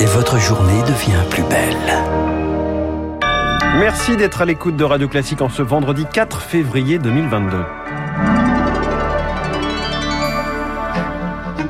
Et votre journée devient plus belle. Merci d'être à l'écoute de Radio Classique en ce vendredi 4 février 2022.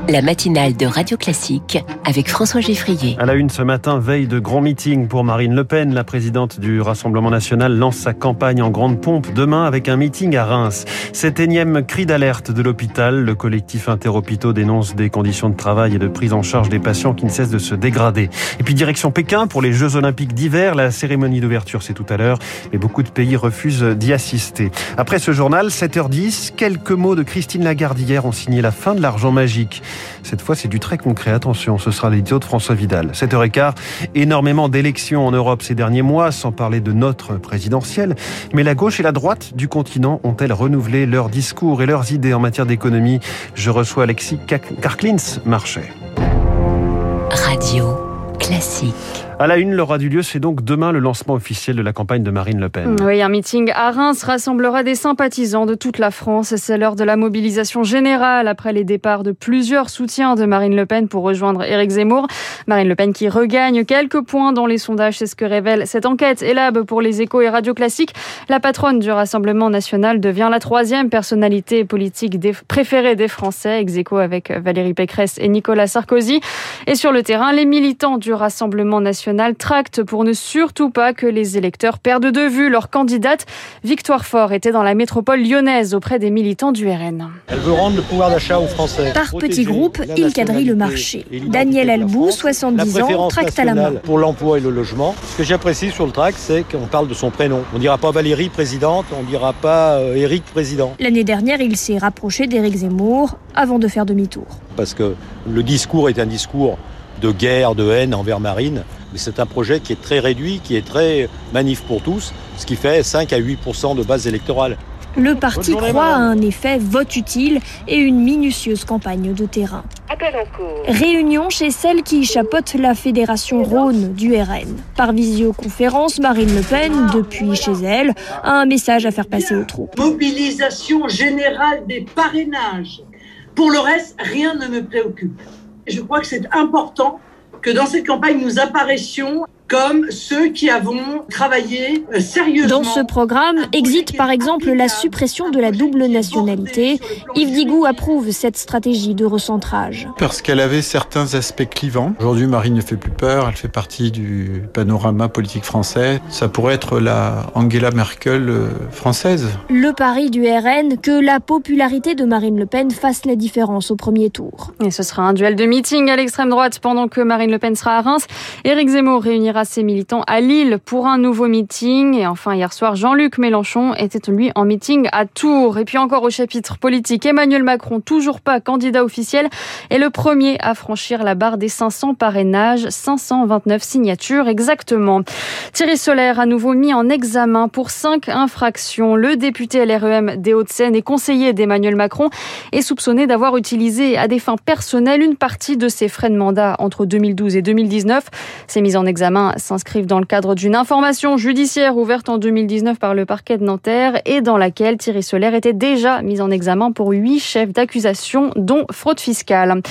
La matinale de Radio Classique avec François Geffrier. À la une ce matin, veille de grand meeting pour Marine Le Pen. La présidente du Rassemblement national lance sa campagne en grande pompe demain avec un meeting à Reims. Cet énième cri d'alerte de l'hôpital, le collectif Interhôpitaux dénonce des conditions de travail et de prise en charge des patients qui ne cessent de se dégrader. Et puis direction Pékin pour les Jeux Olympiques d'hiver. La cérémonie d'ouverture, c'est tout à l'heure, mais beaucoup de pays refusent d'y assister. Après ce journal, 7h10, quelques mots de Christine Lagarde hier ont signé la fin de l'argent magique. Cette fois, c'est du très concret. Attention, ce sera l'édito de François Vidal. 7h15, énormément d'élections en Europe ces derniers mois, sans parler de notre présidentielle. Mais la gauche et la droite du continent ont-elles renouvelé leurs discours et leurs idées en matière d'économie? Je reçois Alexis Karklins, Marché. Radio classique. À la une, l'aura du lieu, c'est donc demain le lancement officiel de la campagne de Marine Le Pen. Oui, un meeting à Reims rassemblera des sympathisants de toute la France. C'est l'heure de la mobilisation générale après les départs de plusieurs soutiens de Marine Le Pen pour rejoindre Éric Zemmour. Marine Le Pen qui regagne quelques points dans les sondages, c'est ce que révèle cette enquête. Elab pour les échos et radio classiques. La patronne du Rassemblement national devient la troisième personnalité politique préférée des Français, ex avec Valérie Pécresse et Nicolas Sarkozy. Et sur le terrain, les militants du Rassemblement national tracte pour ne surtout pas que les électeurs perdent de vue leur candidate. Victoire Fort était dans la métropole lyonnaise auprès des militants du RN. Elle veut rendre le pouvoir d'achat aux Français. Par petits groupes, il quadrille le marché. Daniel Albou, 70 ans, tracte à la main. Pour l'emploi et le logement. Ce que j'apprécie sur le tract, c'est qu'on parle de son prénom. On ne dira pas Valérie présidente, on ne dira pas euh, Éric président. L'année dernière, il s'est rapproché d'Éric Zemmour avant de faire demi-tour. Parce que le discours est un discours de guerre, de haine envers Marine mais c'est un projet qui est très réduit, qui est très manif pour tous, ce qui fait 5 à 8% de base électorale. Le parti croit à un effet vote utile et une minutieuse campagne de terrain. Réunion chez celle qui chapeaute la fédération Rhône du RN. Par visioconférence, Marine Le Pen, depuis chez elle, a un message à faire passer aux troupes. Mobilisation générale des parrainages. Pour le reste, rien ne me préoccupe. Je crois que c'est important que dans cette campagne, nous apparaissions comme ceux qui avons travaillé euh, sérieusement. Dans ce programme, existe par exemple la suppression de la double nationalité. Yves Digou approuve cette stratégie de recentrage. Parce qu'elle avait certains aspects clivants. Aujourd'hui, Marine ne fait plus peur, elle fait partie du panorama politique français. Ça pourrait être la Angela Merkel euh, française. Le pari du RN, que la popularité de Marine Le Pen fasse la différence au premier tour. Et ce sera un duel de meeting à l'extrême droite pendant que Marine Le Pen sera à Reims. Éric Zemmour réunira ses militants à Lille pour un nouveau meeting. Et enfin, hier soir, Jean-Luc Mélenchon était lui en meeting à Tours. Et puis encore au chapitre politique, Emmanuel Macron, toujours pas candidat officiel, est le premier à franchir la barre des 500 parrainages, 529 signatures exactement. Thierry Solaire, à nouveau mis en examen pour cinq infractions. Le député LREM des Hauts-de-Seine et conseiller d'Emmanuel Macron est soupçonné d'avoir utilisé à des fins personnelles une partie de ses frais de mandat entre 2012 et 2019. Ces mises en examen s'inscrivent dans le cadre d'une information judiciaire ouverte en 2019 par le parquet de Nanterre et dans laquelle Thierry Solaire était déjà mis en examen pour huit chefs d'accusation, dont fraude fiscale.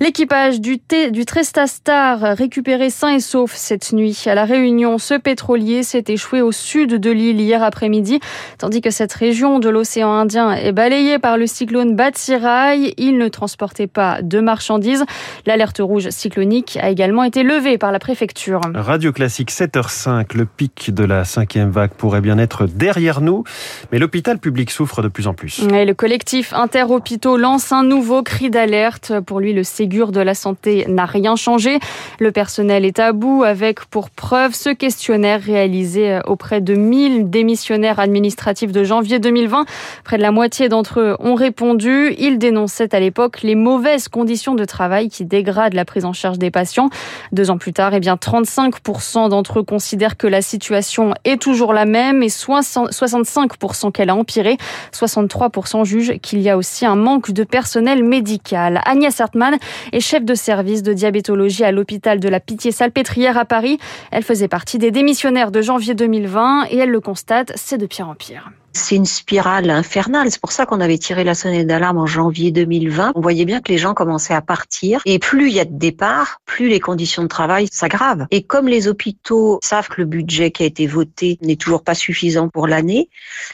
L'équipage du, du Tresta Star récupéré sain et sauf cette nuit à la Réunion. Ce pétrolier s'est échoué au sud de l'île hier après-midi, tandis que cette région de l'océan Indien est balayée par le cyclone Batsirai. Il ne transportait pas de marchandises. L'alerte rouge cyclonique a également été levée par la préfecture. Classique 7h05, le pic de la cinquième vague pourrait bien être derrière nous, mais l'hôpital public souffre de plus en plus. Et le collectif Interhôpitaux lance un nouveau cri d'alerte. Pour lui, le Ségur de la santé n'a rien changé. Le personnel est à bout avec pour preuve ce questionnaire réalisé auprès de 1000 démissionnaires administratifs de janvier 2020. Près de la moitié d'entre eux ont répondu. Ils dénonçaient à l'époque les mauvaises conditions de travail qui dégradent la prise en charge des patients. Deux ans plus tard, eh bien 35 d'entre eux considèrent que la situation est toujours la même et 65% qu'elle a empiré. 63% jugent qu'il y a aussi un manque de personnel médical. Agnès Hartmann est chef de service de diabétologie à l'hôpital de la Pitié-Salpêtrière à Paris. Elle faisait partie des démissionnaires de janvier 2020 et elle le constate, c'est de pire en pire C'est une spirale infernale. C'est pour ça qu'on avait tiré la sonnette d'alarme en janvier 2020. On voyait bien que les gens commençaient à partir. Et plus il y a de départs, plus les conditions de travail s'aggravent. Et comme les hôpitaux savent que le budget qui a été voté n'est toujours pas suffisant pour l'année,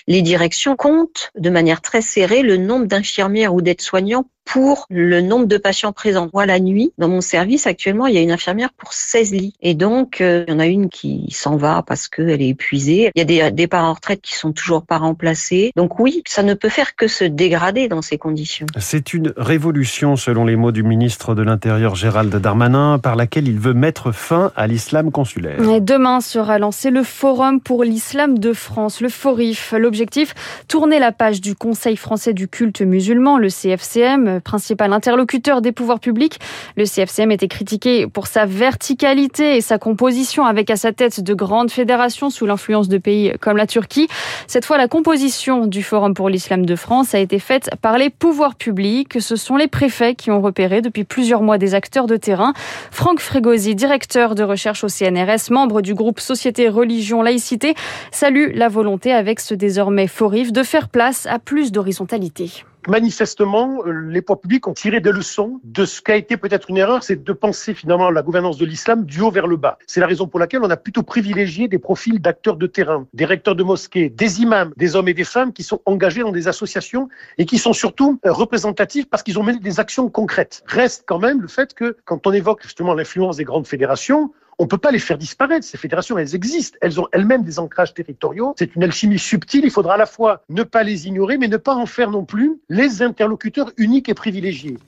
les directions comptent de manière très serrée le nombre d'infirmières ou d'aides-soignants pour le nombre de patients présents. Moi, la nuit, dans mon service, actuellement, il y a une infirmière pour 16 lits. Et donc, euh, il y en a une qui s'en va parce qu'elle est épuisée. Il y a des départs en retraite qui sont toujours pas remplacés. Donc oui, ça ne peut faire que se dégrader dans ces conditions. C'est une révolution, selon les mots du ministre de l'Intérieur Gérald Darmanin, par laquelle il veut mettre fin à l'islam consulaire. Et demain sera lancé le Forum pour l'islam de France, le FORIF. L'objectif, tourner la page du Conseil français du culte musulman, le CFCM, principal interlocuteur des pouvoirs publics. Le CFCM était critiqué pour sa verticalité et sa composition avec à sa tête de grandes fédérations sous l'influence de pays comme la Turquie. Cette fois, la composition du Forum pour l'islam de France a été faite par les pouvoirs publics. Ce sont les préfets qui ont repéré depuis plusieurs mois des acteurs de terrain. Franck Frégosi, directeur de recherche au CNRS, membre du groupe Société, Religion, Laïcité, salue la volonté avec ce désormais FORIF de faire place à plus d'horizontalité manifestement, euh, les pouvoirs publics ont tiré des leçons de ce qu'a été peut-être une erreur, c'est de penser finalement la gouvernance de l'islam du haut vers le bas. C'est la raison pour laquelle on a plutôt privilégié des profils d'acteurs de terrain, des recteurs de mosquées, des imams, des hommes et des femmes qui sont engagés dans des associations et qui sont surtout euh, représentatifs parce qu'ils ont mené des actions concrètes. Reste quand même le fait que quand on évoque justement l'influence des grandes fédérations, on ne peut pas les faire disparaître. Ces fédérations, elles existent. Elles ont elles-mêmes des ancrages territoriaux. C'est une alchimie subtile. Il faudra à la fois ne pas les ignorer, mais ne pas en faire non plus les interlocuteurs uniques et privilégiés.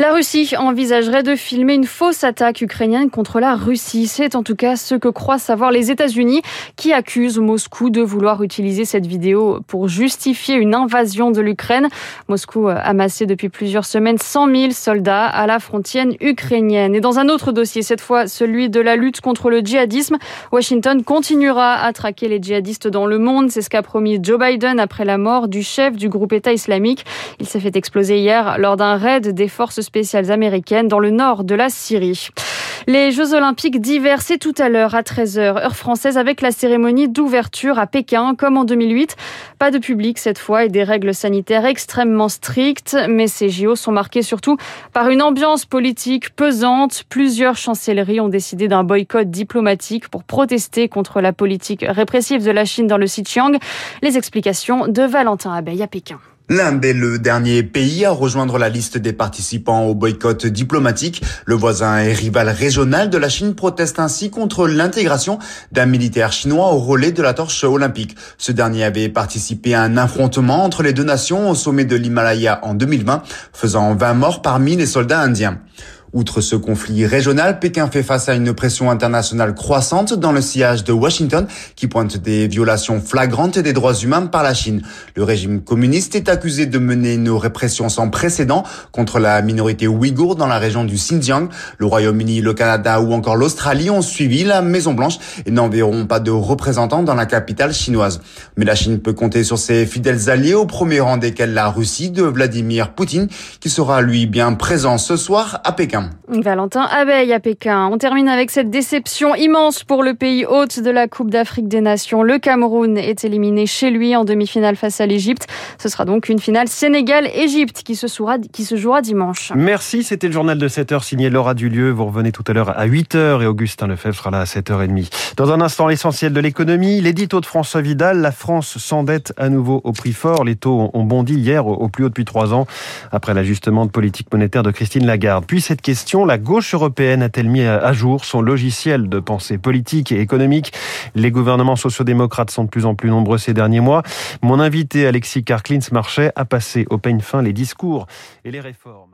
La Russie envisagerait de filmer une fausse attaque ukrainienne contre la Russie. C'est en tout cas ce que croient savoir les États-Unis qui accusent Moscou de vouloir utiliser cette vidéo pour justifier une invasion de l'Ukraine. Moscou a amassé depuis plusieurs semaines 100 000 soldats à la frontière ukrainienne. Et dans un autre dossier, cette fois celui de la lutte contre le djihadisme, Washington continuera à traquer les djihadistes dans le monde. C'est ce qu'a promis Joe Biden après la mort du chef du groupe État islamique. Il s'est fait exploser hier lors d'un raid des forces spéciales américaines dans le nord de la Syrie. Les Jeux Olympiques d'hiver, tout à l'heure à 13h, heure française, avec la cérémonie d'ouverture à Pékin, comme en 2008. Pas de public cette fois et des règles sanitaires extrêmement strictes, mais ces JO sont marqués surtout par une ambiance politique pesante. Plusieurs chancelleries ont décidé d'un boycott diplomatique pour protester contre la politique répressive de la Chine dans le Xinjiang. Les explications de Valentin Abeille à Pékin. L'Inde est le dernier pays à rejoindre la liste des participants au boycott diplomatique. Le voisin et rival régional de la Chine proteste ainsi contre l'intégration d'un militaire chinois au relais de la torche olympique. Ce dernier avait participé à un affrontement entre les deux nations au sommet de l'Himalaya en 2020, faisant 20 morts parmi les soldats indiens. Outre ce conflit régional, Pékin fait face à une pression internationale croissante dans le sillage de Washington qui pointe des violations flagrantes des droits humains par la Chine. Le régime communiste est accusé de mener une répression sans précédent contre la minorité ouïghour dans la région du Xinjiang. Le Royaume-Uni, le Canada ou encore l'Australie ont suivi la Maison Blanche et n'enverront pas de représentants dans la capitale chinoise. Mais la Chine peut compter sur ses fidèles alliés au premier rang desquels la Russie de Vladimir Poutine qui sera lui bien présent ce soir à Pékin. Valentin Abeille à Pékin. On termine avec cette déception immense pour le pays hôte de la Coupe d'Afrique des Nations. Le Cameroun est éliminé chez lui en demi-finale face à l'Égypte. Ce sera donc une finale Sénégal-Égypte qui, se qui se jouera dimanche. Merci, c'était le journal de 7h signé Laura Dulieu. Vous revenez tout à l'heure à 8h et Augustin Lefebvre sera là à 7h30. Dans un instant, l'essentiel de l'économie, l'édito de François Vidal. La France s'endette à nouveau au prix fort. Les taux ont bondi hier au plus haut depuis trois ans après l'ajustement de politique monétaire de Christine Lagarde. Puis cette question la gauche européenne a-t-elle mis à jour son logiciel de pensée politique et économique? Les gouvernements sociodémocrates sont de plus en plus nombreux ces derniers mois. Mon invité Alexis Karklins-Marchais a passé au peigne fin les discours et les réformes.